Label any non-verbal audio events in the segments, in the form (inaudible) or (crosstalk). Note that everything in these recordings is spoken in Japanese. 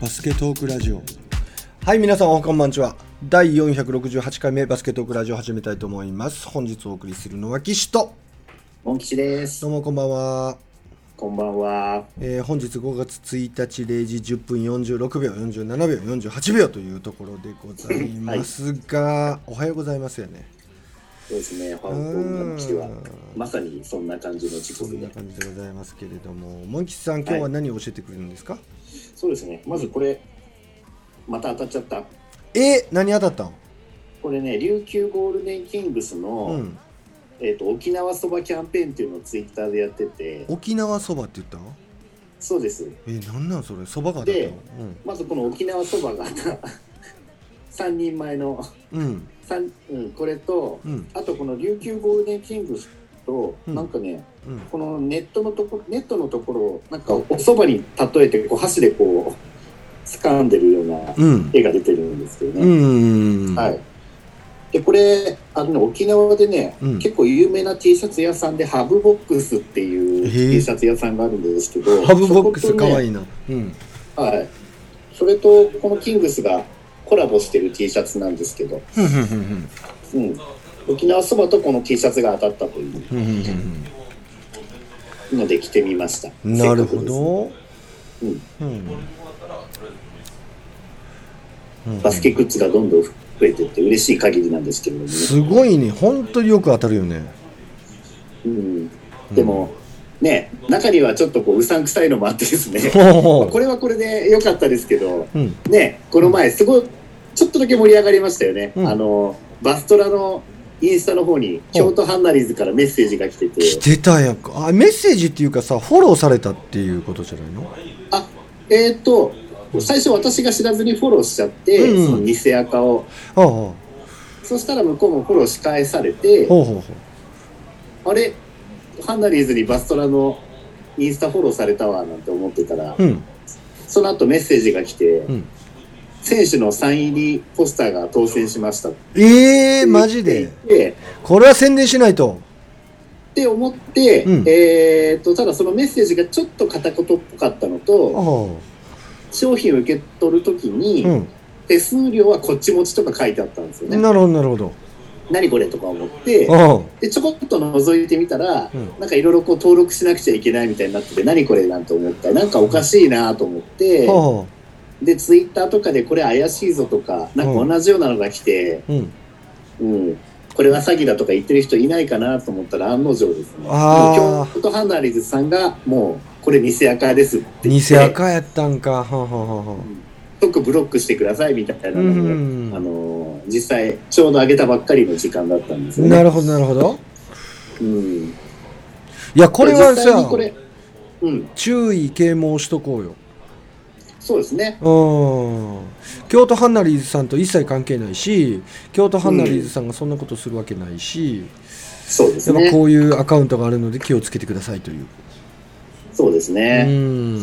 バスケトークラジオ。はい皆さんおはこんばんちは。第468回目バスケトークラジオ始めたいと思います。本日お送りするのは岸と。モン吉です。どうもこんばんは、こんばんは。えー本日5月1日0時10分46秒47秒48秒というところでございますが、おはようございますよね。そうですね。こうん。んにちはまさにそんな感じの時そんな刻で感じでございますけれども。モンキさん今日は何を教えてくれるんですか、そうですね。まずこれまた当たっちゃった。えー何当たったん？これね琉球ゴールデンキングスの、うん。えー、と沖縄そばキャンペーンっていうのをツイッターでやってて。沖縄そばって言ったの？そうです。えー、なんなんそれ？そばが当たったの？まずこの沖縄そばが (laughs) 3人前のうんうん。三うん、これとうん。あとこの琉球ゴールデンキングスと、うん。なんかねうん。このネットのとこネットのところをなんかおそばに例えてこう箸でこう掴んでるようなうん。絵が出てるんですけどうね、ん。はい。でこれあのね沖縄でね、うん。結構有名な T シャツ屋さんでハブボックスっていう T シャツ屋さんがあるんですけどハブボックスかわいいいな。うん。はい。それとこのキングスがコラボしてる T シャツなんですけど、うん、沖縄そばとこの T シャツが当たったというので着てみました。なるほど。うん。うん。うん。バスケグッズがどんどん増えてって嬉しい限りなんですけれどもね、すごいね。本当によく当たるよね。うん、でも、ね中にはちょっとこううさんくさいのもあってですね。(laughs) ほこれはこれで良かったですけどううん。ねこの前すごいちょっとだけ盛り上がりましたよね、うん。あのバストラのインスタの方に京都ハンナリーズからメッセージが来てて。来てたやんか。あメッセージっていうかさフォローされたっていうことじゃないの？あえっ、と最初私が知らずにフォローしちゃって、うんうん。その偽アカを。ああほそしたら向こうもフォローし返されてうほうほう。あれ？ハンナリーズにバストラのインスタフォローされたわなんて思ってたら、うん。その後メッセージが来て、うん選手のサイン入りポスターが当選しました。ええー、マジで？これは宣伝しないと。って思って、うん。えー、とただそのメッセージがちょっと片言っぽかったのあとあ商品を受け取るときに、うん。手数料はこっち持ちとか書いてあったんですよね。なるほどなるほど。何これとか思ってでちょこっと覗いてみたら、うん。なんかいろいろこう登録しなくちゃいけないみたいになってて何これなんて思った。らなんかおかしいなと思って。はでツイッターとかでこれ怪しいぞとかなんか同じようなのが来て、あうん。うん。これは詐欺だとか言ってる人いないかなと思ったら案の定ですね。あー。京都ハンナリーズさんがもうこれ偽アカですって偽て赤やったんか。はあはあはあはあ即ブロックしてくださいみたいなうのを、ん。あの実際ちょうど上げたばっかりの時間だったんですよね。なるほどなるほど。いうん、やこれはさこれ、うん、注意啓蒙しとこうよそうですね。うん京都ハンナリーズさんと一切関係ないし京都ハンナリーズさんがそんなことするわけないし、そうですね。こういうアカウントがあるので気をつけてくださいという、そうですうね。ん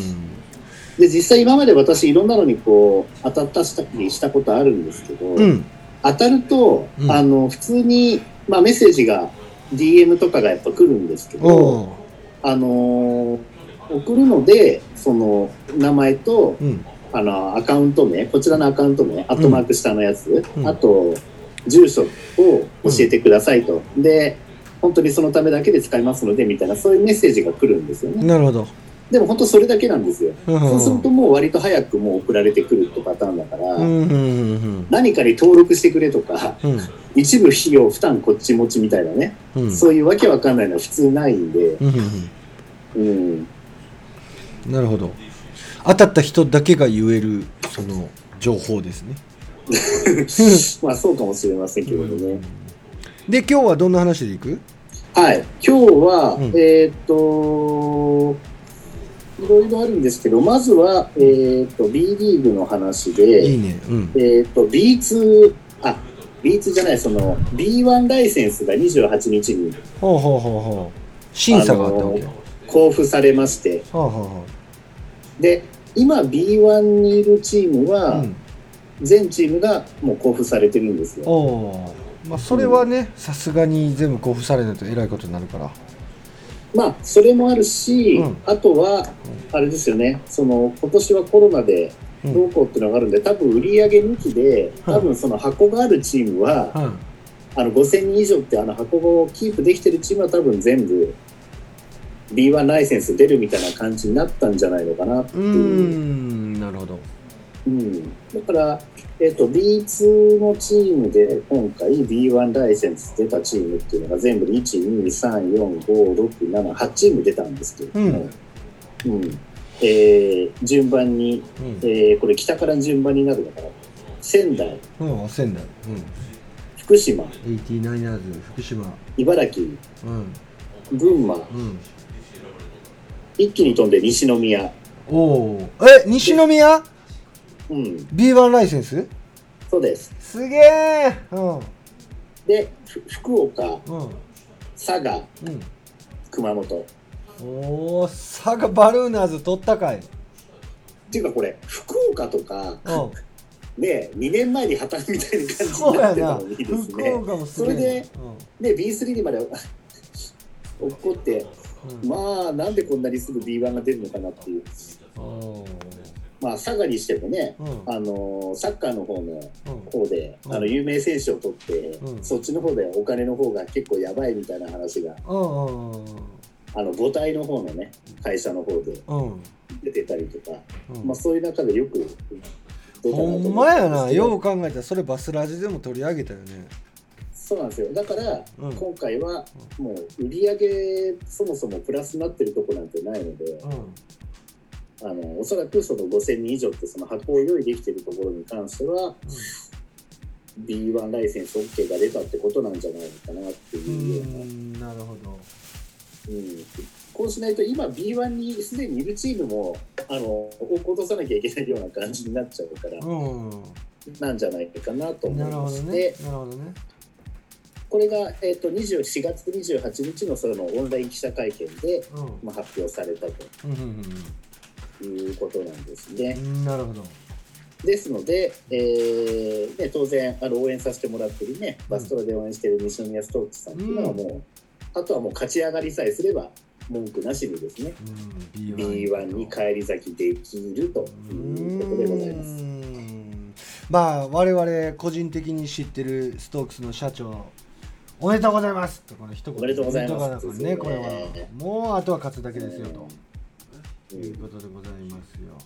で実際今まで私いろんなのにこう当たったしたりしたことあるんですけど、うん当たると、うんあの普通に、まあ、メッセージが DM とかがやっぱ来るんですけど、あのー送るのでその名前とうん。あのアカウント名こちらのアカウント名アットマーク下のやつ、うん。あと住所を教えてくださいと、で本当にそのためだけで使いますのでみたいなそういうメッセージが来るんですよね。なるほど、でも本当それだけなんですよ、うん。そうするともう割と早くもう送られてくるってパターンだから、何かに登録してくれとかうん。一部費用負担こっち持ちみたいなね、うん。そういうわけわかんないのは普通ないんで、うん、うんなるほど。当たった人だけが言えるその情報ですね。(laughs) まあそうかもしれませんけれどね。で今日はどんな話でいく？はい、今日は、うん。えーっと、いろいろあるんですけど、まずは、えーっと、B リーグの話いで、いね。うん。えーっと、B2、あ、B2 じゃない、その、B1 ライセンスが28日にほうほうほうほう。審査があったわけ、交付されまして、はあはあはで、今 B1 にいるチームあは、うん。全チームがもう交付されてるんですよ。おー。まあそれはねさすがに全部交付されないとえらいことになるから。まあ、それもあるし、うん。あとは、あれですよね、その、今年はコロナで、うん。どうこうっていうのがあるんで、多分売り上げ抜きで、多分その箱があるチームは、はいあの5000人以上ってあの箱をキープできてるチームは多分全部 B1 ライセンス出るみたいな感じになったんじゃないのかなってう。ーいう。んなるほど。うん、だから、えっと B2 のチームで今回 B1 ライセンス出たチームっていうのが全部で1234567チーム出たんですけれども、うん。えー順番に、うん。えーこれ北から順番になるのかな。仙台。うん仙台。福島。うん 89ers 福島。茨城。うん。群馬。うん一気に飛んで西宮、おおえ西宮？うん、B1 ライセンス？そうです。すげえうん。でふ福岡うん。佐賀うん。熊本。おお佐賀バルーナーズ取ったかい。っていうかこれ福岡とかうん。ね2年前に破綻みたいな感じになってたのにです福ね。それでで B3 にまで (laughs) 落っこってうん。まあなんでこんなにすぐ B1 が出るのかなっていう。まあ佐賀にしてもねうん。あのサッカーの方のうん。方でうん。あの有名選手を取って、うん。そっちの方でお金の方が結構やばいみたいな話があの母体の方のね会社の方でうん。出てたりとか、うん。まあ、そういう中でよく出たなとほんまやな。よう考えたらそれバスラジでも取り上げたよねそうなんですよ。だから、うん。今回はもう売り上げそもそもプラスになってるとこなんてないので、うん。あのおそらくその5000人以上ってその箱を用意できてるところに関しては、B1 ライセンス OK が出たってことなんじゃないのかなってういうような、んなるほど。うん。こうしないと今 B1 にすでにいるチームもあの落とさなきゃいけないような感じになっちゃうから、うん。なんじゃないかなと思ないるほどまして、ねなるほどねこれが、えー、と24月28日のそのオンライン記者会見で、うん。まあ、発表されたと。うんうんいうことなんですね。うん。なるほど。ですので、えーね、当然あの応援させてもらってるね、バストラで応援してる西宮ストークスさんっていうのはもう、あとはもう勝ち上がりさえすれば文句なしにですね、うん。B1 に返り咲きできるということでございます。うん。まあ我々個人的に知ってるストークスの社長おめでとうございます。とこの一言おめでとうございます。ねこれはもうあとは勝つだけですよと。うん。いうことでございますよ。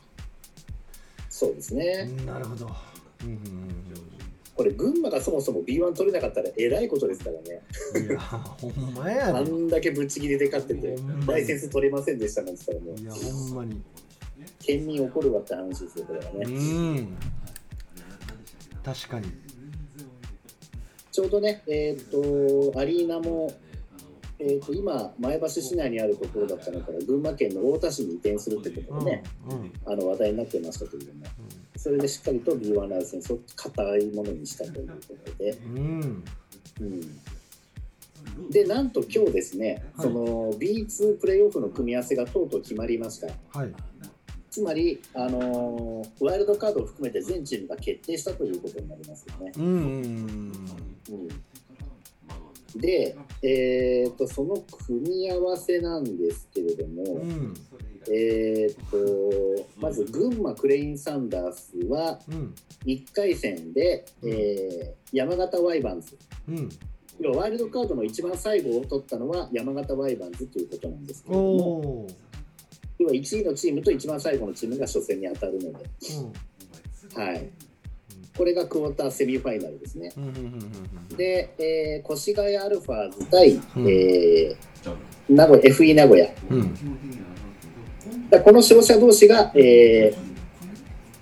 そうですね、なるほど。うんうんこれ、群馬がそもそも B1 取れなかったらえらいことですからね、うんいやほんまやあでんだけぶっちぎりで勝っててライセンス取れませんでしたなんて言ったら、もういやほんまに。県民怒るわって話ですよ、これはうね。ん。確かにちょうどね、えっ、と、アリーナも、えっ、と、今、前橋市内にあるところだったのから、群馬県の太田市に移転するってことでね、うんうん。あの話題になってましたけれども、それでしっかりと B1 ライセンスを固いものにしたということで、うん。うん、で、なんと今日ですね、はい。その B2 プレーオフの組み合わせがとうとう決まりました。はい。つまり、あのーワイルドカードを含めて全チームが決定したということになりますよね。うんうんうん、で、えー、とその組み合わせなんですけれども、うん。うんえー、とまず群馬クレインサンダースはうん。1回戦で、えー山形ワイバンズ。うん。要はワイルドカードの一番最後を取ったのは山形ワイバンズということなんですけれども要は1位のチームと一番最後のチームが初戦に当たるので、はい、これがクォーターセミファイナルですね。で、えー越谷アルファーズ対、うん。えー名古屋 FE 名古屋。うん。だこの勝者同士が、えー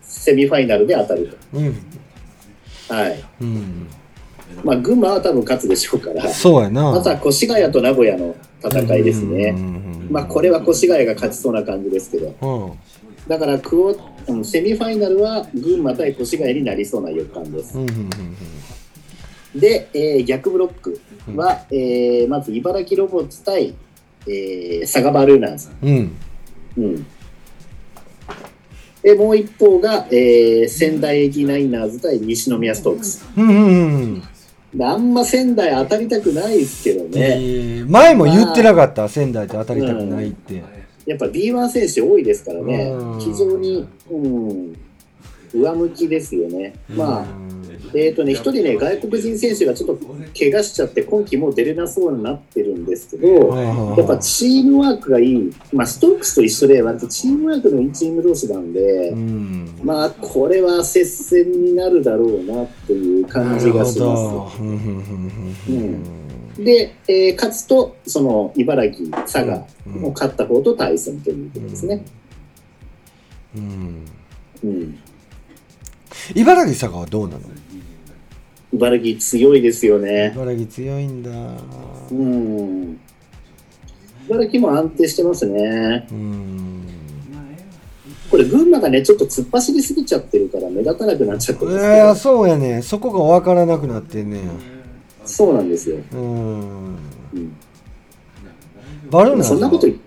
セミファイナルで当たるうん。と、はい。うん。まあ、群馬は多分勝つでしょうから。そうやな。まずは越谷と名古屋の戦いですね、まあ、これは越谷が勝ちそうな感じですけど。うんだからクオうんセミファイナルは群馬対越谷になりそうな予感です。うんうんうんで、えー逆ブロックは、えーまず茨城ロボッツ対、えー佐賀バルーナーズ。うん。うん。で、もう一方が、えー仙台駅ナイナーズ対西宮ストークス。うんうんうんであんま仙台当たりたくないですけどえね。ー前も言ってなかった仙台と当たりたくないってやっぱ B1 選手多いですからねうん。非常に、うん。上向きですよね。まあ、えっ、とね、一人ね、外国人選手がちょっと怪我しちゃって、今季もう出れなそうになってるんですけど、やっぱチームワークがいい、まあ、ストークスと一緒で、割とチームワークのいいチーム同士なんで、うんまあ、これは接戦になるだろうなっていう感じがします。うんで、えー勝つと、その茨城、佐賀うん。も勝った方と対戦ということですね。うん。うん、茨城佐賀はどうなの？茨城強いですよね。茨城強いんだ。うん。茨城も安定してますね。うん。これ、群馬がね、ちょっと突っ走りすぎちゃってるから、目立たなくなっちゃっていますやそうやね。そこが分からなくなってんねそうなんですよ。うん。うん、バルーナそんなこと言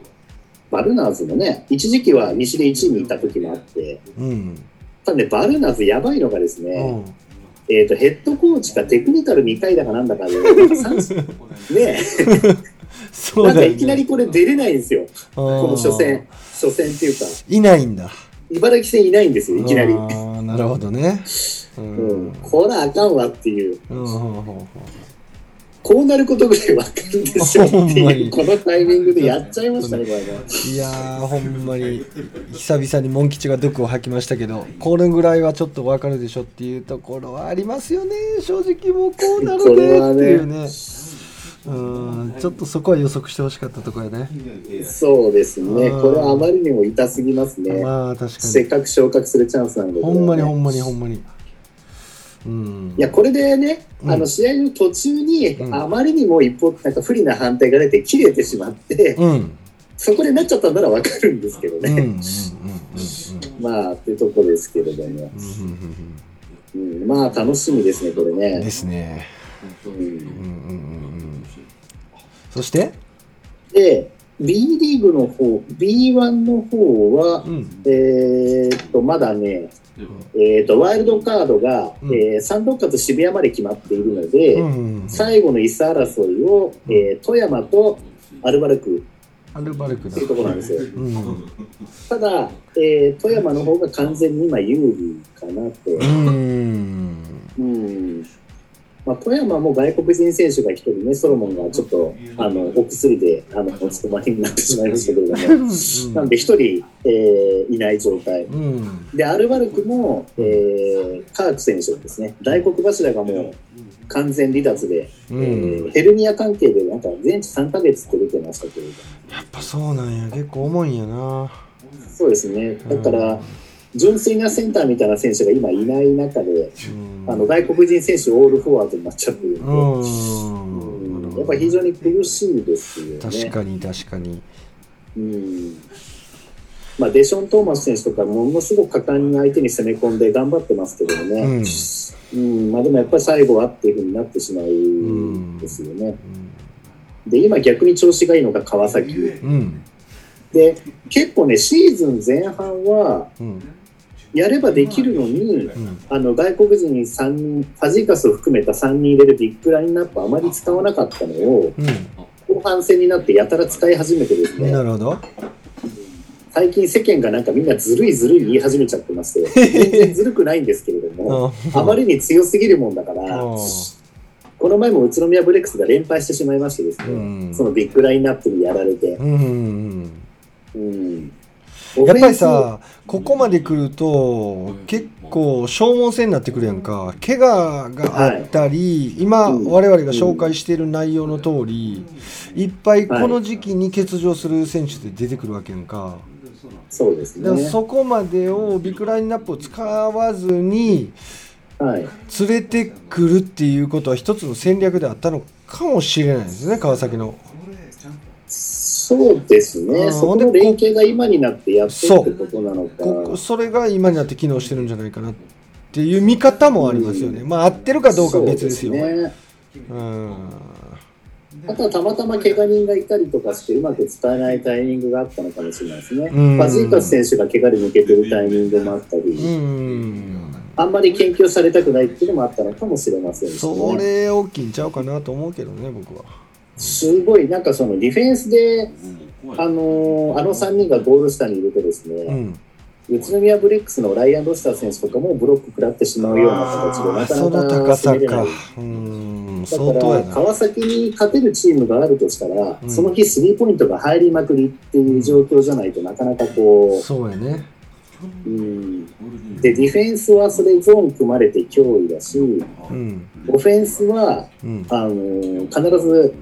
バルナーズもね、一時期は西で1位にいた時もあって、うん。ただね、バルナーズやばいのがですうね、ん。えっ、と、ヘッドコーチかテクニカル2回だかなんだかで、三 (laughs) ねなんかそうだよね。いきなりこれ出れないんですよ。ここの初戦、初戦っていうか、いないんだ。茨城戦いないんですよ、いきなり。なるほどね。ううん。ん、これあかんわっていう、うんうんうんこうなることぐらいわかるんですよ。っていう、このタイミングでやっちゃいましたね、これね。いやーほんまに。久々にモン吉が毒を吐きましたけどこれぐらいはちょっとわかるでしょっていうところはありますよね正直もうこうなるねねっていうね。うんちょっとそこは予測してほしかったところやね。そうですね、うん。これはあまりにも痛すぎますね。まあ確かに。せっかく昇格するチャンスなんで、ほんまにほんまにほんまにうん。いや、これでね、うん。あの試合の途中に、うん。あまりにも一方、なんか不利な判定が出て、切れてしまって、うん。うんそこでなっちゃったんならわかるんですけどね。まあ、っていうところですけれども、うんまあ、楽しみですね、これうんでね。すねそして？で、B リーグの方、B1 の方はう、ん。えーっと、まだね、えーっと、ワイルドカードが、うん。えーサンドッカと渋谷まで決まっているので、うん最後の椅子争いを、えー富山とアルバルク。アルバルクだ。っていうところなんですよ。うん。ただ、えー富山の方が完全に今有利かなと。うん。うんまあ、富山も外国人選手が一人ね、ソロモンがちょっとあのお薬であのお務まりになってしまいましたけれども、(laughs) なんで一人、えーいない状態。うん。で、アルバルクも、えーカーク選手ですね、大黒柱がもう完全離脱で、うえんーヘルニア関係でなんか全治3ヶ月って出てましたけれども、やっぱそうなんや。結構重いんやな。そうですね、だから、純粋なセンターみたいな選手が今いない中で、うん。あの外国人選手オールフォワードになっちゃってるんで、うん。うんやっぱり非常に苦しいですよね。確かに確かに。うん。まあ、デション・トーマス選手とかものすごく果敢に相手に攻め込んで頑張ってますけどもね、うん。まあ、でもやっぱり最後はっていうふうになってしまうんですよね。で今逆に調子がいいのが川崎。うん。で結構ねシーズン前半はうんやればできるのにうん。あの外国人3人ファジーカスを含めた3人入れるビッグラインナップあまり使わなかったのを後半戦になってやたら使い始めてですうんね。なるほど。最近世間がなんかみんなずるいずるい言い始めちゃってまして (laughs) 全然ずるくないんですけれどもあまりに強すぎるもんだからうん。この前も宇都宮ブレックスが連敗してしまいましてですね、うん。そのビッグラインナップにやられて、うんうん。うん、やっぱりさここまで来ると結構消耗戦になってくるやんか。怪我があったり、今うん。我々が紹介している内容の通りいっぱいこの時期に欠場する選手で出てくるわけやんか。そうですね。そこまでをビッグラインナップを使わずにはい、連れてくるっていうことは一つの戦略であったのかもしれないですね川崎の。そうですね、うんそこの連携が今になってやってるってことなのか。それが今になって機能してるんじゃないかなっていう見方もありますよね。まあ合ってるかどうかは別ですよ。ねうんあとはたまたま怪我人がいたりとかしてうまく使えないタイミングがあったのかもしれないですね。うんファジーカス選手が怪我で抜けてるタイミングもあったり、うんあんまり研究されたくないっていうのもあったのかもしれませんし、そね。れ大きいんちゃうかなと思うけどね僕は。すごい、なんかそのディフェンスで、あのーあの3人がゴール下にいるとですね、うん宇都宮ブレックスのライアン・ロスター選手とかもブロック食らってしまうような形で、なかなか高さ攻めれないだから。川崎に勝てるチームがあるとしたら、うんその日スリーポイントが入りまくりっていう状況じゃないとなかなかこそうやね。う、うん、で、ディフェンスはそれゾーン組まれて脅威だし、うん。オフェンスは、うん。あの必ず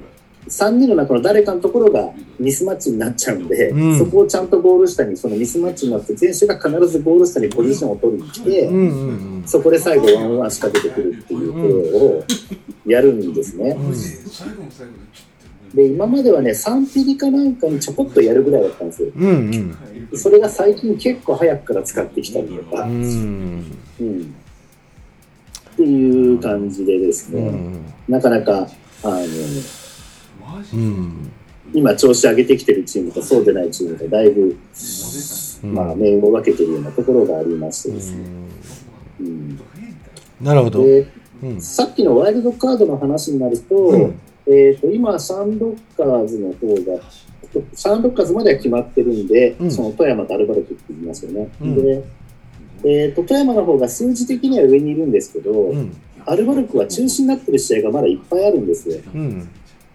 3人の中の誰かのところがミスマッチになっちゃうんで、うんそこをちゃんとゴール下に、そのミスマッチになって、選手が必ずゴール下にポジションを取りに来て、うんうんそこで最後ワンワン仕掛けてくるっていうプレーをやるんですね。うん。で、今まではね、3ピリかなんかにちょこっとやるぐらいだったんですよ。うんうん。それが最近結構早くから使ってきたりとか、うん。うんっていう感じでですね、うん。なかなか、あの、うん。今調子上げてきてるチームとそうでないチームがだいぶ、まあ、面を分けてるようなところがありましてですね。うんなるほど。さっきのワイルドカードの話になると、うんえっ、と、今、サンロッカーズの方が、サンロッカーズまでは決まってるんで、うんその富山とアルバルクって言いますよね。うんで、えっ、と、富山の方が数字的には上にいるんですけど、うん。アルバルクは中止になってる試合がまだいっぱいあるんですよ。うん。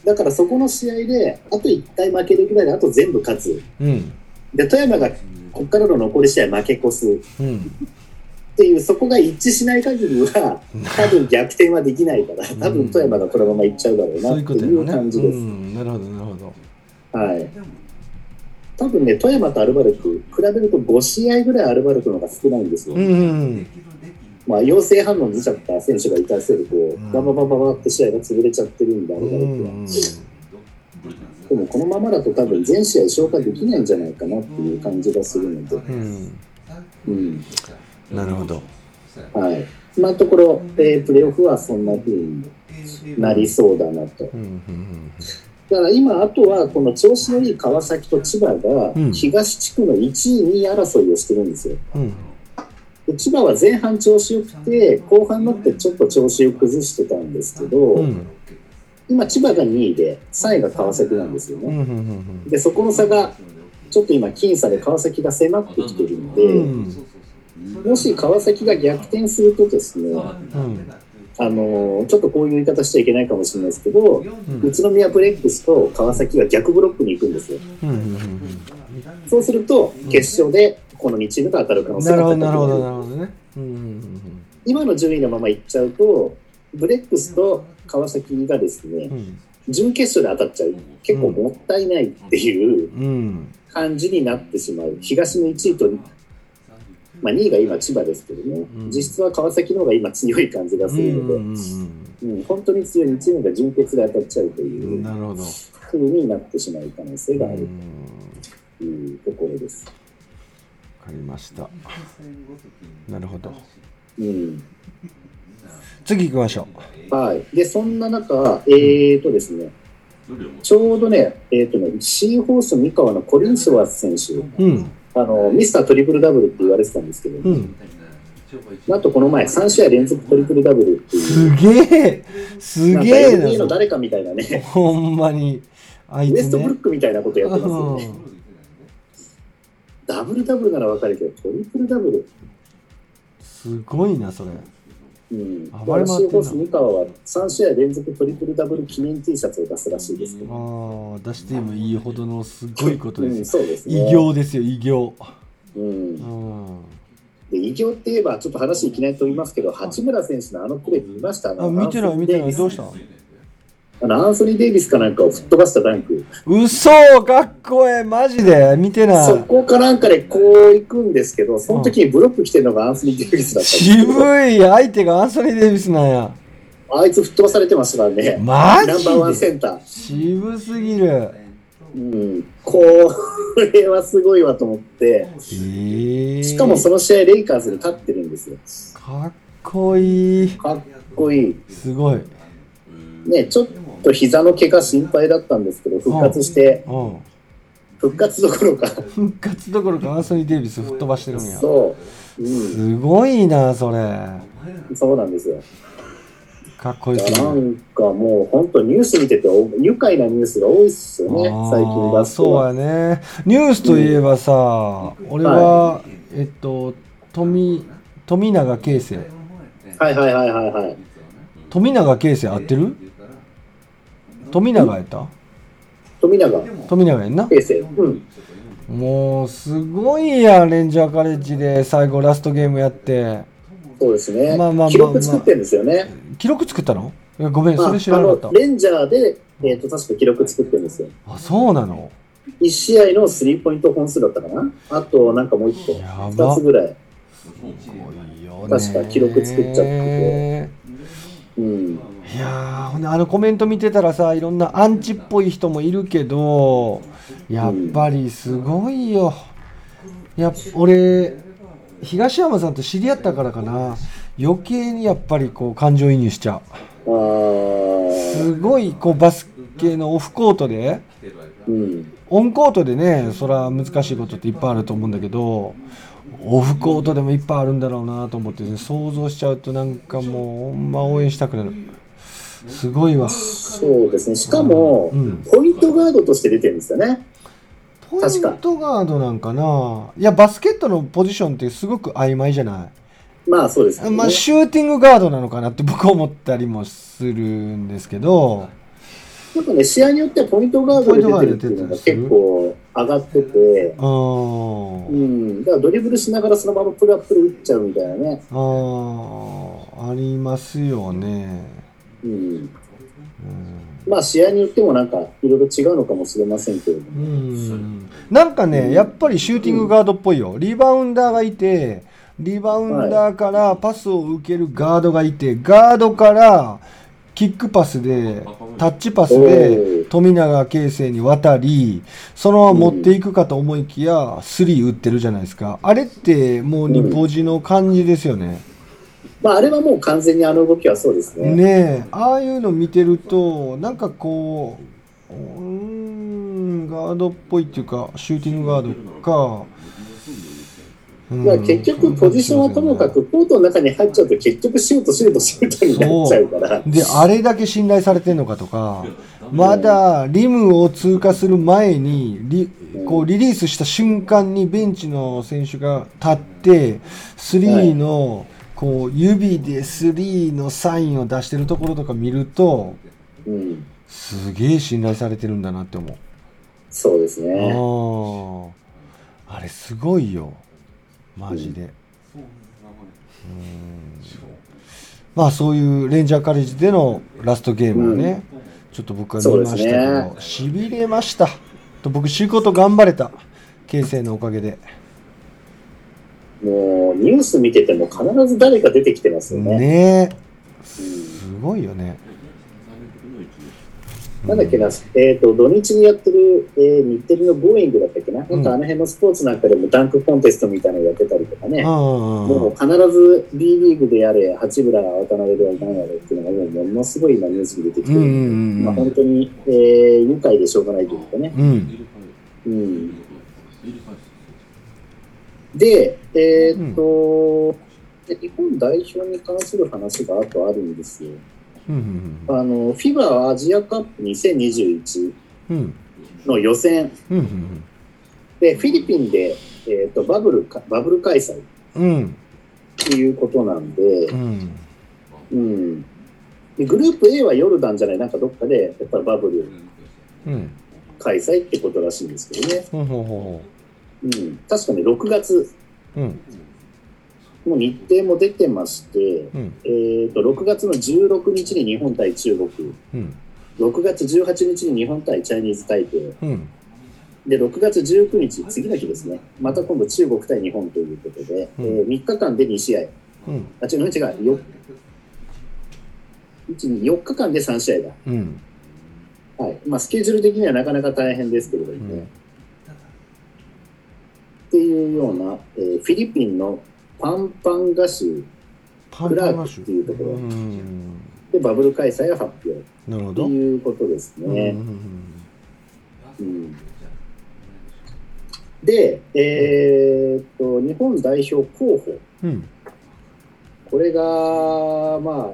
だからそこの試合で、あと1回負けるぐらいで、あと全部勝つ。うん。で、富山がここからの残り試合負け越すうん。っていう、そこが一致しない限りは、多分逆転はできないから、多分富山がこのままいっちゃうだろうなっていう。感じです。うん。なるほど、なるほど。はい。多分ね、富山とアルバルク、比べると5試合ぐらいアルバルクの方が少ないんですよ。うんうん。まあ、陽性反応に出ちゃった選手がいたせいで、こんう、バババババって試合が潰れちゃってるんで、アうルバルクは。ん。でも、このままだと多分全試合消化できないんじゃないかなっていう感じがするので、うん。うん。なるほど。はい。今のところ、えープレーオフはそんな風になりそうだなと。だから今、あとはこの調子のいい川崎と千葉がうん東地区の1位、2位争いをしてるんですよ。うん。で千葉は前半調子よくて、後半になってちょっと調子を崩してたんですけど、うん。今、千葉が2位で、3位が川崎なんですようん。うね。ん。で、そこの差が、ちょっと今、僅差で川崎が迫ってきてるんで、うん。もし川崎が逆転するとですね、うん。あのーちょっとこういう言い方しちゃいけないかもしれないですけど、宇都宮ブレックスと川崎が逆ブロックに行くんですよ。うん。そうすると、決勝でこの2チームが当たる可能性が高くなるほど、るなるほどね。うん。今の順位のまま行っちゃうと、ブレックスと川崎がですねう、ん。準決勝で当たっちゃう。結構もったいないっていううん。感じになってしまう。東の1位と、まあ2位が今千葉ですけどね、ん実質は川崎の方が今強い感じがするので、うん本当に強い2チームが準決で当たっちゃうというなるほど。風になってしまう可能性があるうん。というところです。わかりました。なるほど。うん次行きましょはい、でそんな中、えーとですね、ちょうどね、えーとねシーホース三河のコリンスワース選手、う。うん。あのミスタートリプルダブルって言われてたんですけど、うん。なんとこの前、3試合連続トリプルダブルっていう、すげえすげえのな。誰かみたいなね、ほんまに。あいつねウエストブルッ。クみたいなことやってますよね。うんダブルダブルならわかるけど、トリプルダブル。すごいな、それ。うん、暴れら回って三河は3試合連続トリプルダブル記念 T シャツを出すらしいですけど、ああ、出してもいいほどのすごいことうん、ですよ。そうですね。偉業ですよ、偉業。うん偉業って言えば、ちょっと話いきなり飛びますけど、八村選手のあのプレー見ました？あ、見てない、見てない。どうしたた？あのアンソニー・デイビスかなんかを吹っ飛ばしたダンク、嘘かっこええマジで？見てない。そこかなんかでこう行くんですけど、その時にブロック来てるのがアンソニー・デイビスだったんですけ渋ど、い。相手がアンソニー・デイビスなんや。あいつ吹っ飛ばされてましたからね、マナンバーワンセンター。渋すぎる。うん、これはすごいわと思って、ええ。しかもその試合、レイカーズに勝ってるんですよ。かっこいい。かっこいい。すごい。ね、ちょっと膝の怪我心配だったんですけど、復活して、うん。復活どころか、復活どころかアンソニー・デイビス吹っ飛ばしてるんや。そう、うん、すごいなそれ。そうなんですよ。かっこよすぎるなんかもう本当ニュース見ててお愉快なニュースが多いっすよね、最近バスケそうは。やね。ニュースといえばさ、俺はえっと富富永啓生。はいはいはいはいはい。富永啓生合ってる？富永やった？富永富永やんな？平成。うん。もうすごいやんレンジャーカレッジで最後ラストゲームやってそうですね。まあまあまあまあ記録作ってるんですよね。記録作ったの？いやごめんまあ、それ知らなかったレンジャーで、えっ、と、確か記録作ってるんですよ。あそうなの？1試合のスリーポイント本数だったかな？あと、なんかもう1個、やば2つぐらい。すごいよね確か記録作っちゃっててうん。いやほんであのコメント見てたらさいろんなアンチっぽい人もいるけどやっぱりすごいよ。いや俺東山さんと知り合ったからかな。余計にやっぱりこう感情移入しちゃう。すごいこうバスケのオフコートでうん。オンコートでねそれは難しいことっていっぱいあると思うんだけどオフコートでもいっぱいあるんだろうなと思って、ね、想像しちゃうとなんかもうほんま応援したくなる。すごいわ。そうですね。しかも、うん。ポイントガードとして出てるんですよね。ポイントガードなんかな。いやバスケットのポジションってすごく曖昧じゃなまあそうですい、ね。まあ、シューティングガードなのかなって僕は思ったりもするんですけど。なんかね、試合によってはポイントガードで出てるっていうのが結構上がってて、あー。うん。だからドリブルしながらそのままプルアップで打っちゃうみたいなね。あー。ありますよね、うん。うんまあ試合によってもなんかいろいろ違うのかもしれませんけれどうも。んなんかね、やっぱりシューティングガードっぽいよ。リバウンダーがいて、リバウンダーからパスを受けるガードがいて、ガードからキックパスで、タッチパスおでー富永啓生に渡り、そのまま持っていくかと思いきや、スリー打ってるじゃないですか。あれってもう日本人の感じですよね。まああれはもう完全にあの動きはそうですね。ねえ、ああいうの見てると、なんかこう、うーん、ガードっぽいっていうか、シューティングガードか、うんまあ結局ポジションはともかくコートの中に入っちゃうと結局シュートシュートシュートになっちゃうから。で、あれだけ信頼されてんのかとか、まだリムを通過する前にリこうリリースした瞬間にベンチの選手が立って、スリーのこう指でスリーのサインを出してるところとか見ると、うん。すげえ信頼されてるんだなって思う。そうですね。あああれすごいよ。マジで、うん。まあそういうレンジャーカレッジでのラストゲームをね、ちょっと僕は見ましたけど、しびれました。と僕仕事頑張れた。形成のおかげでもうニュース見てても必ず誰か出てきてますよね。ね。すごいよね。なんだっけな、えっ、と、土日にやってる、えー日テレのボーイングだったっけな、なんかあの辺のスポーツなんかでもダンクコンテストみたいなのやってたりとかね、もうう必ず B リーグでやれ、八村、渡辺では何やれっていうのがもうものすごい今ニュースに出てきてまあ、うん本当に、えー愉快でしょうがないというかね。うん。うん、で、えーっと、で日本代表に関する話があとあるんですよ。うんうんあの、FIBA アジアカップ2021うん。の予選。うんうんで、フィリピンで、えーっとバブルか、バブル開催うんっていうことなんでう、ん。うん。でグループ A はヨルダンじゃない、なんかどっかで、やっぱりバブルうん。開催ってことらしいんですけどね。ほうほうん。確かに6月、ううん。もう日程も出てまして、うん。えー、と6月の16日に日本対中国、うん。6月18日に日本対チャイニーズ台北、うん。で6月19日、次の日ですね、また今度中国対日本ということで、うん。えー3日間で2試合、うん。あ、違う、違う、よ1 4日間で3試合だ。うん。はい。まあ、スケジュール的にはなかなか大変ですけれどもね。うんっていうような、えーフィリピンのパンパンガ州パクラークっていうところ。うん。でバブル開催を発表。ってなるほど。いうことですね。で、えーっと、日本代表候補、うん。これが、まあ、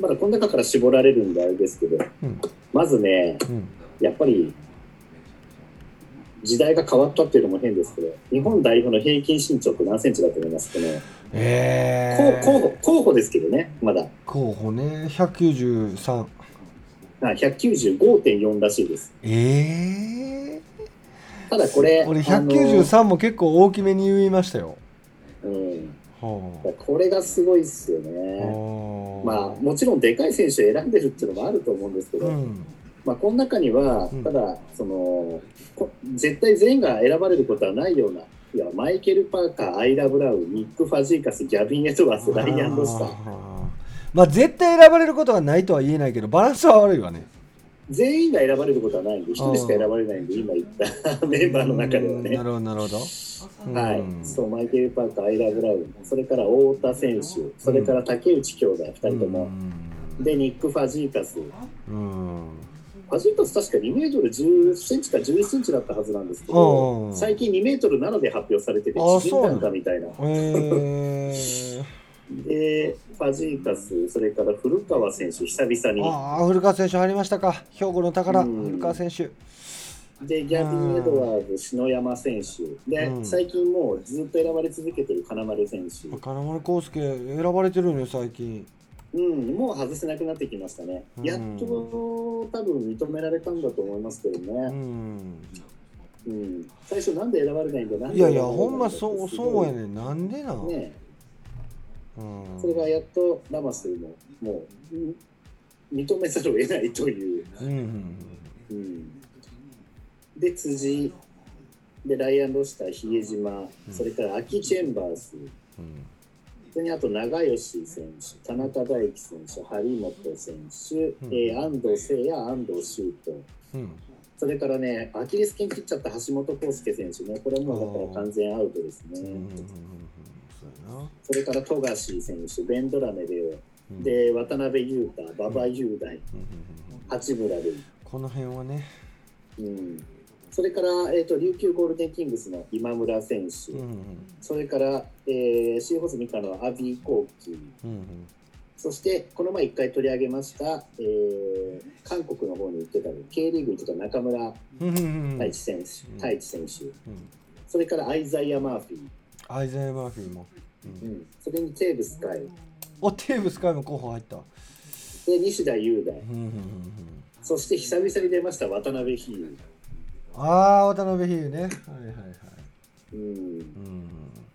まだこの中から絞られるんであれですけど、うん。まずね、うん。やっぱり、時代が変わったっていうのも変ですけど、日本代表の平均身長って何センチだと思いますかね？え候候補候補ですけどね、まだ。候補ね。193あ195.4らしいです。ええただこれ、俺あの193も結構大きめに言いましたよ。うん、はこれがすごいっすよあ。ね。まあ、もちろんでかい選手を選んでるっていうのもあると思うんですけど、うんまあ、この中にはうん、ただ、その、こ絶対全員が選ばれることはないような、いやマイケル・パーカー、アイラ・ブラウン、ニック・ファジーカス、ギャビン・エドワーズ、ライアン・ロスター、まあ絶対選ばれることはないとは言えないけどバランスは悪いわね。全員が選ばれることはないんで、一人しか選ばれないんで、今言った (laughs) メンバーの中ではね。な。るほどなるほど。はい。うん、そうマイケル・パーカー、アイラ・ブラウン、それから太田選手、それから竹内兄弟、2人とも、で、ニック・ファジーカス、うんファジーカス確か2メートル10センチか11センチだったはずなんですけうど、ん最近2メートル7で発表されてて、あ縮んだんだみたいな。えー、(laughs) で、ファジーカス、それから古川選手、久々に。ああ古川選手入りましたか兵庫の宝うん古川選手で、ギャビン・エドワーズ、篠山選手。で、うん最近もうずっと選ばれ続けてる金丸選手。金丸康介選ばれてるのよ最近うん、もう外せなくなってきましたね。うん。やっと多分認められたんだと思いますけどうね。ん。うん、最初なんで選ばれないんだいやいやほんまそうそうやね。なんでなん、ねうん、それがやっとラマスももううん認めざるを得ないという。うん。うん。うん、で、辻、で、ライアン・ロスター、比江島、それから秋チェンバース、うんそれにあと長吉選手、田中大輝選手、張本選手、うん。えー安藤誠也、安藤修斗、うん。それからね、アキレス腱切っちゃった橋本康介選手ね、これもうだから完全アウトですね。それから富樫選手、ベンドラメレオ、うん。で、渡辺裕太、馬場雄大、八村塁。この辺はね。うんそれから、えー、と琉球ゴールデンキングスの今村選手、うんうん。それから、えーシーホースミカのアビー・コーキー、うんうん。そしてこの前一回取り上げました、えー韓国の方に行ってた K リーグに行ってた中村うんうんうん。太一選手、うん。太一選手。うん。それからアイザイア・マーフィー、アイザイア・マーフィーも、う、うん。ん、それにテーブス海おテーブスカイも候補入った。で西田優大。うんうんうんうん。そして久々に出ました渡辺比喩、ああ渡辺比喩ね。はいはいはい。うん、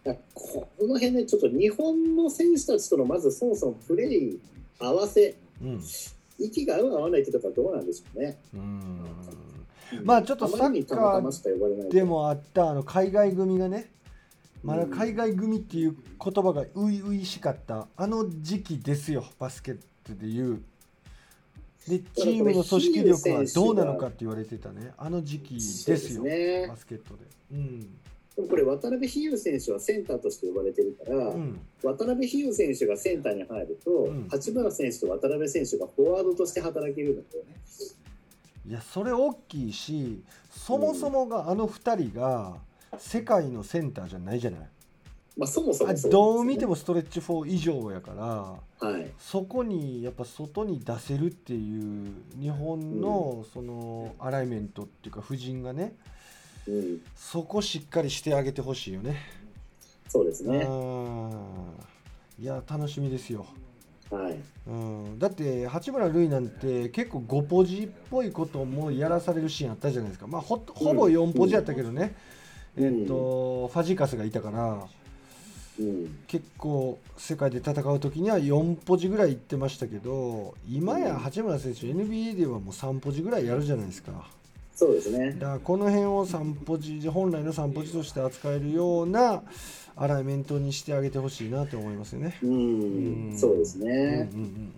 うん。この辺ねちょっと日本の選手たちとのまずそもそもプレー合わせうん。息が合う合わないってとこはどうなんでしょうね。うん。まあちょっとあまりにたまたましか呼ばれないと。でもあったあの海外組がねまだ海外組っていう言葉が初々しかった。あの時期ですよバスケットでいうでチームの組織力はどうなのかって言われてたね。あの時期ですよ。ね。バスケットで。うん。でもこれ渡辺比喩選手はセンターとして呼ばれてるから、うん。渡辺比喩選手がセンターに入ると、うん。八村選手と渡辺選手がフォワードとして働けるので、いやそれ大きいしそもそもがあの2人が世界のセンターじゃないじゃないまあそもそもあそうどう見ても、もストレッチ4以上やからはい、そこにやっぱ外に出せるっていう日本のそのアライメントっていうか布陣がねうん、そこしっかりしてあげてほしいよね。そうですね。うん。いや楽しみですよ。はい、うん、だって八村塁なんて結構5ポジっぽいこともやらされるシーンあったじゃないですか、まあ、ほほぼ4ポジやったけどね、うん。えっとファジーカスがいたから。うん、結構世界で戦う時には4ポジぐらいいってましたけど今や八村選手 NBA ではもう3ポジぐらいやるじゃないですか。そうですね。だからこの辺を3ポジ本来の3ポジとして扱えるようなアライメントにしてあげてほしいなと思いますよね。うん、うんそうですうん。うんね。うん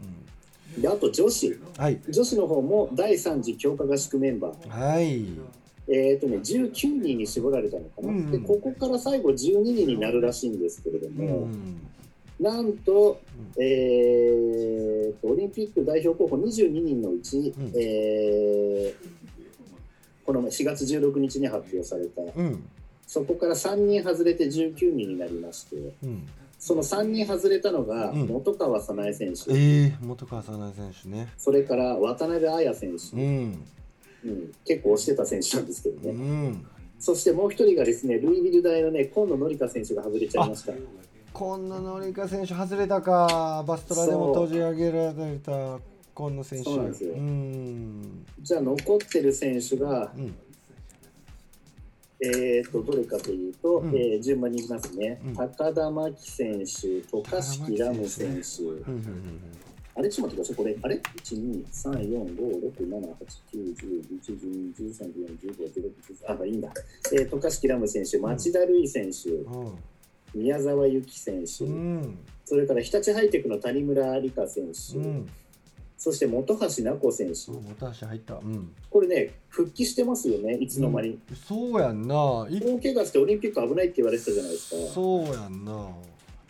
であと女子、うんはい。女子の方も第3次強化合宿メンバー。はいえーとね、19人に絞られたのかな、うん。でここから最後12人になるらしいんですけれどうも、ん。なんと,、えーとオリンピック代表候補22人のうち、うん。えーこの4月16日に発表された。うん。そこから3人外れて19人になりましてうん。その3人外れたのがうん。本川早苗選手、ええ元川さな選手ね。それから渡辺彩選手、うんうん。結構推してた選手なんですけどうね、ん。そしてもう一人がですね、ルイビル大のね、今野紀香選手が外れちゃいました。今野紀香選手外れたか。バストラでも取り上げられた今野選手。そうなんですよ。うん。じゃあ残ってる選手が、うん。えー、とどれかというと、うん。えー順番にいきますね、うん。高田真希選手、渡嘉敷ラム選手、あれ、ちょっと待ってください、これ、あれ ?1、2、3、4、5、6、7、8、9、10、11、12、13、14、15、16、17、あ、まあいいんだ。えー、渡嘉敷ラム選手、町田瑠唯選手、うん宮沢由紀選手、うん。それから日立ハイテクの谷村理香選手、うん。そして本橋奈子選手、元足入った。うん。これね、復帰してますよね、いつの間に。そうやんな。い大怪我してオリンピック危ないって言われてたじゃないですか。そうやんな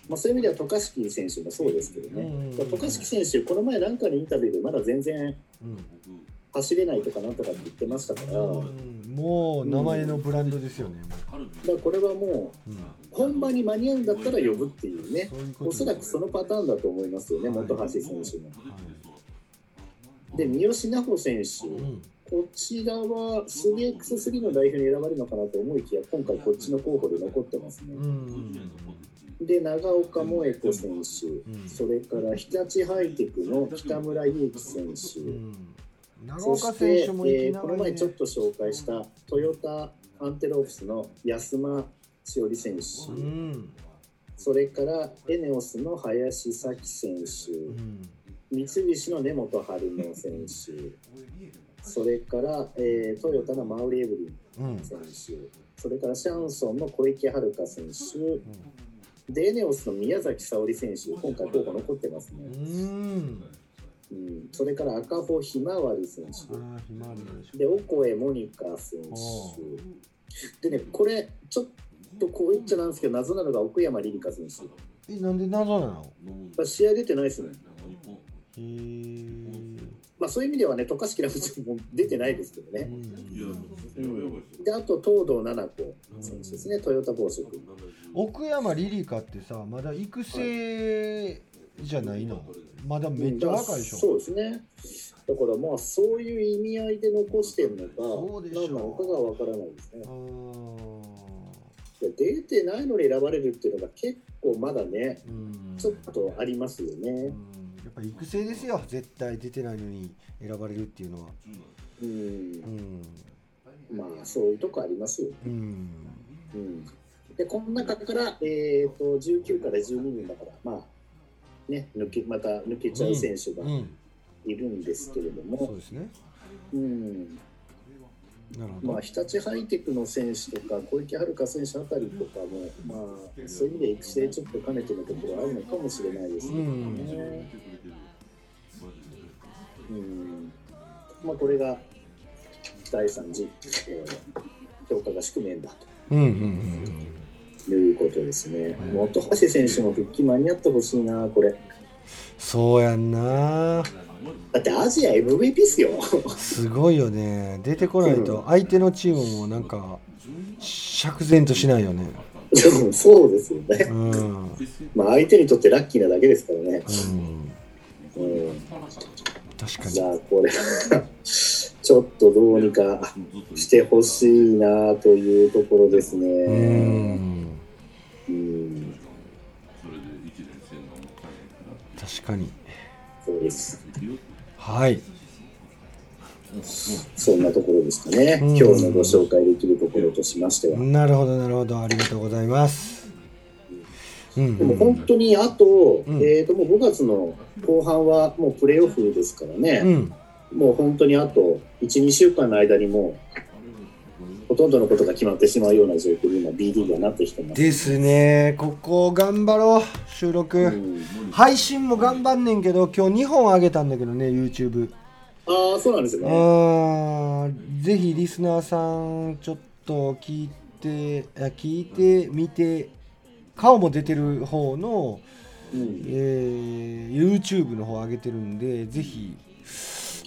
まあ、そういう意味では渡嘉敷選手もそうですけどね。うん渡嘉敷選手、この前なんかのインタビューでまだ全然うん。走れないとかなんとかって言ってましたから、もう名前のブランドですよね。もらこれはもうううん本番に間に合うんだったら呼ぶっていうね、おそらくそのパターンだと思いますよね、はい。本橋選手も。はい。で、三好奈穂選手、うん。こちらは 3x3 の代表に選ばれるのかなと思いきや、今回こっちの候補で残ってますね。うんで、長岡萌子選手、ん。それから日立ハイテクの北村祐希選手、うん。長そ岡して選手もいえーこの前ちょっと紹介したトヨタアンテロープスの安間しおり選手、うん。それからエネオスの林咲選手、うん。三菱の根本春乃選手、それから、えートヨタのマウリエブリうんン選手、それからシャンソンの小池遥選手、でエネオスの宮崎沙織選手、今回候補残ってますね。うんうん、それから赤穂ひまわり選手。ああひまわりのでオコエモニカ選お手。でね、これ、ちょっとこう言っちゃなんですけど、謎なのが奥山リリカ選手。えなんで謎なの？まあ試合出てないですね。まあそういう意味ではね、渡嘉敷ラムちゃんも出てないですけどね。うんうん、で、あと、東堂七子選手ですね、トヨタ紡織。奥山リリカってさまだ育成じゃないの？まだめっちゃ若いでしょ、そうですね。だからまあそういう意味合いで残してるのか、何なのかがわからないですね。出てないのに選ばれるっていうのが結構まだね、うん。ちょっとありますようね。ん。やっぱ育成ですよ。絶対出てないのに選ばれるっていうのは。うん。う、ん。まあそういうとこありますよ。うん。うん、で、この中から、えー、と19から12人だから、まあね、抜けまた抜けちゃう選手がうん。いるんですけれども、そうですね。うん。なるほど、まあ、日立ハイテクの選手とか、小池遥選手あたりとかも、まあ、そういう意味で育成ちょっと兼ねてのところあるのかもしれないですけどね。うん。まあ、これが第3次、えー評価が宿命だうんうんうんということですね。本橋選手も復帰間に合ってほしいな、これ。そうやんな。だってアジア MVP っすよ。すごいよね。出てこないと相手のチームもなんか釈然としないよね。そうですよね。うん、うん、まあ、相手にとってラッキーなだけですからね。うん。確かに。じゃあ、これ、ちょっとどうにかしてほしいなというところですうね。ん。うん、確かに。そうです。はい。そんなところですかね。うん。今日のご紹介できるところとしましては。なるほどなるほど。ありがとうございます。うん。でも本当にあと、うん。えー、ともう5月の後半はもうプレーオフですからね、うん。もう本当にあと1、2週間の間にもうほとんどのことが決まってしまうような状況に今 BD がなってきてます。ですね。ここ頑張ろう収録、うん配信も頑張んねんけど今日2本上げたんだけどね YouTube ああ、そうなんですよね。あーぜひリスナーさんちょっと聞いてあ聞いてみて顔も出てる方の、うん。えー YouTube の方上げてるんでぜひ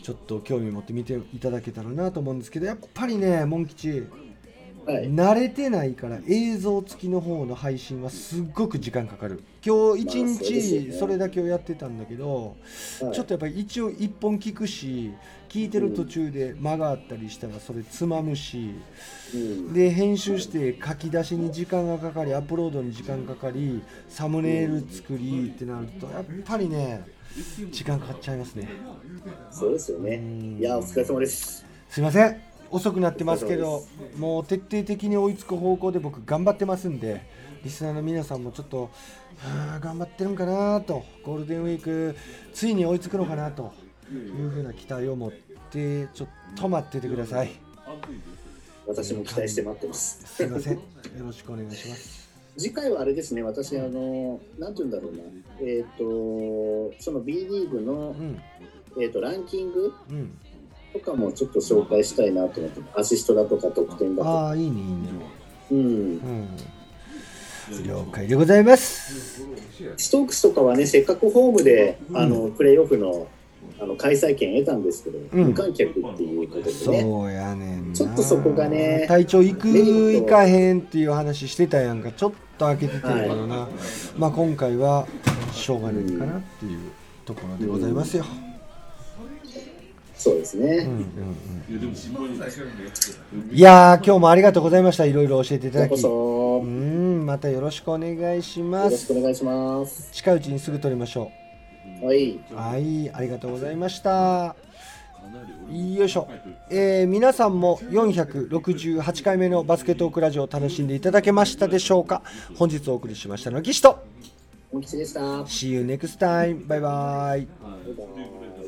ちょっと興味持って見ていただけたらなと思うんですけどやっぱりねモン吉はい。慣れてないから映像付きの方の配信はすっごく時間かかる。今日一日それだけをやってたんだけど、はい。ちょっとやっぱり一応一本聞くし聞いてる途中で間があったりしたらそれつまむしうん。で編集して書き出しに時間がかかりアップロードに時間かかりサムネイル作りってなるとやっぱりね時間かかっちゃいますね。そうですよね。うん。いやお疲れ様です。すいません。遅くなってますけどもう徹底的に追いつく方向で僕頑張ってますんでリスナーの皆さんもちょっとあー頑張ってるんかなとゴールデンウィークついに追いつくのかなというふうな期待を持ってちょっと待っててください。私も期待して待ってます。すいません。よろしくお願いします次回はあれですね私あのなんて言うんだろうな。えっ、とその B リーグのう、ん。えー、とランキングうん。とかもちょっと紹介したいなと思ってアシストだとか得点だとか。ああいいねいいね。うん。うん。了解でございます。ストークスとかはねせっかくホームで、あのプレーオフのあの開催権得たんですけど、うん。無観客っていうことでね。そうやねちょっとそこがね体調行くメリット。行かへんっていう話してたやんか。ちょっと開けててるけどな、まあ今回はしょうがないかなっていうところでございますよ、そうですね、うんうんうん、いやー今日もありがとうございました。いろいろ教えていただこきそ。ううんまたよろしくお願いしよます。ろしくお願いします。近いうちにすぐ撮りましょはい、うはいありがとうございましたよいしょ、えー皆さんも468回目のバスケットークラジオを楽しんでいただけましたでしょうか？本日お送りしましたのは岸と。本吉でした。See you next time バイバイ。バイバイ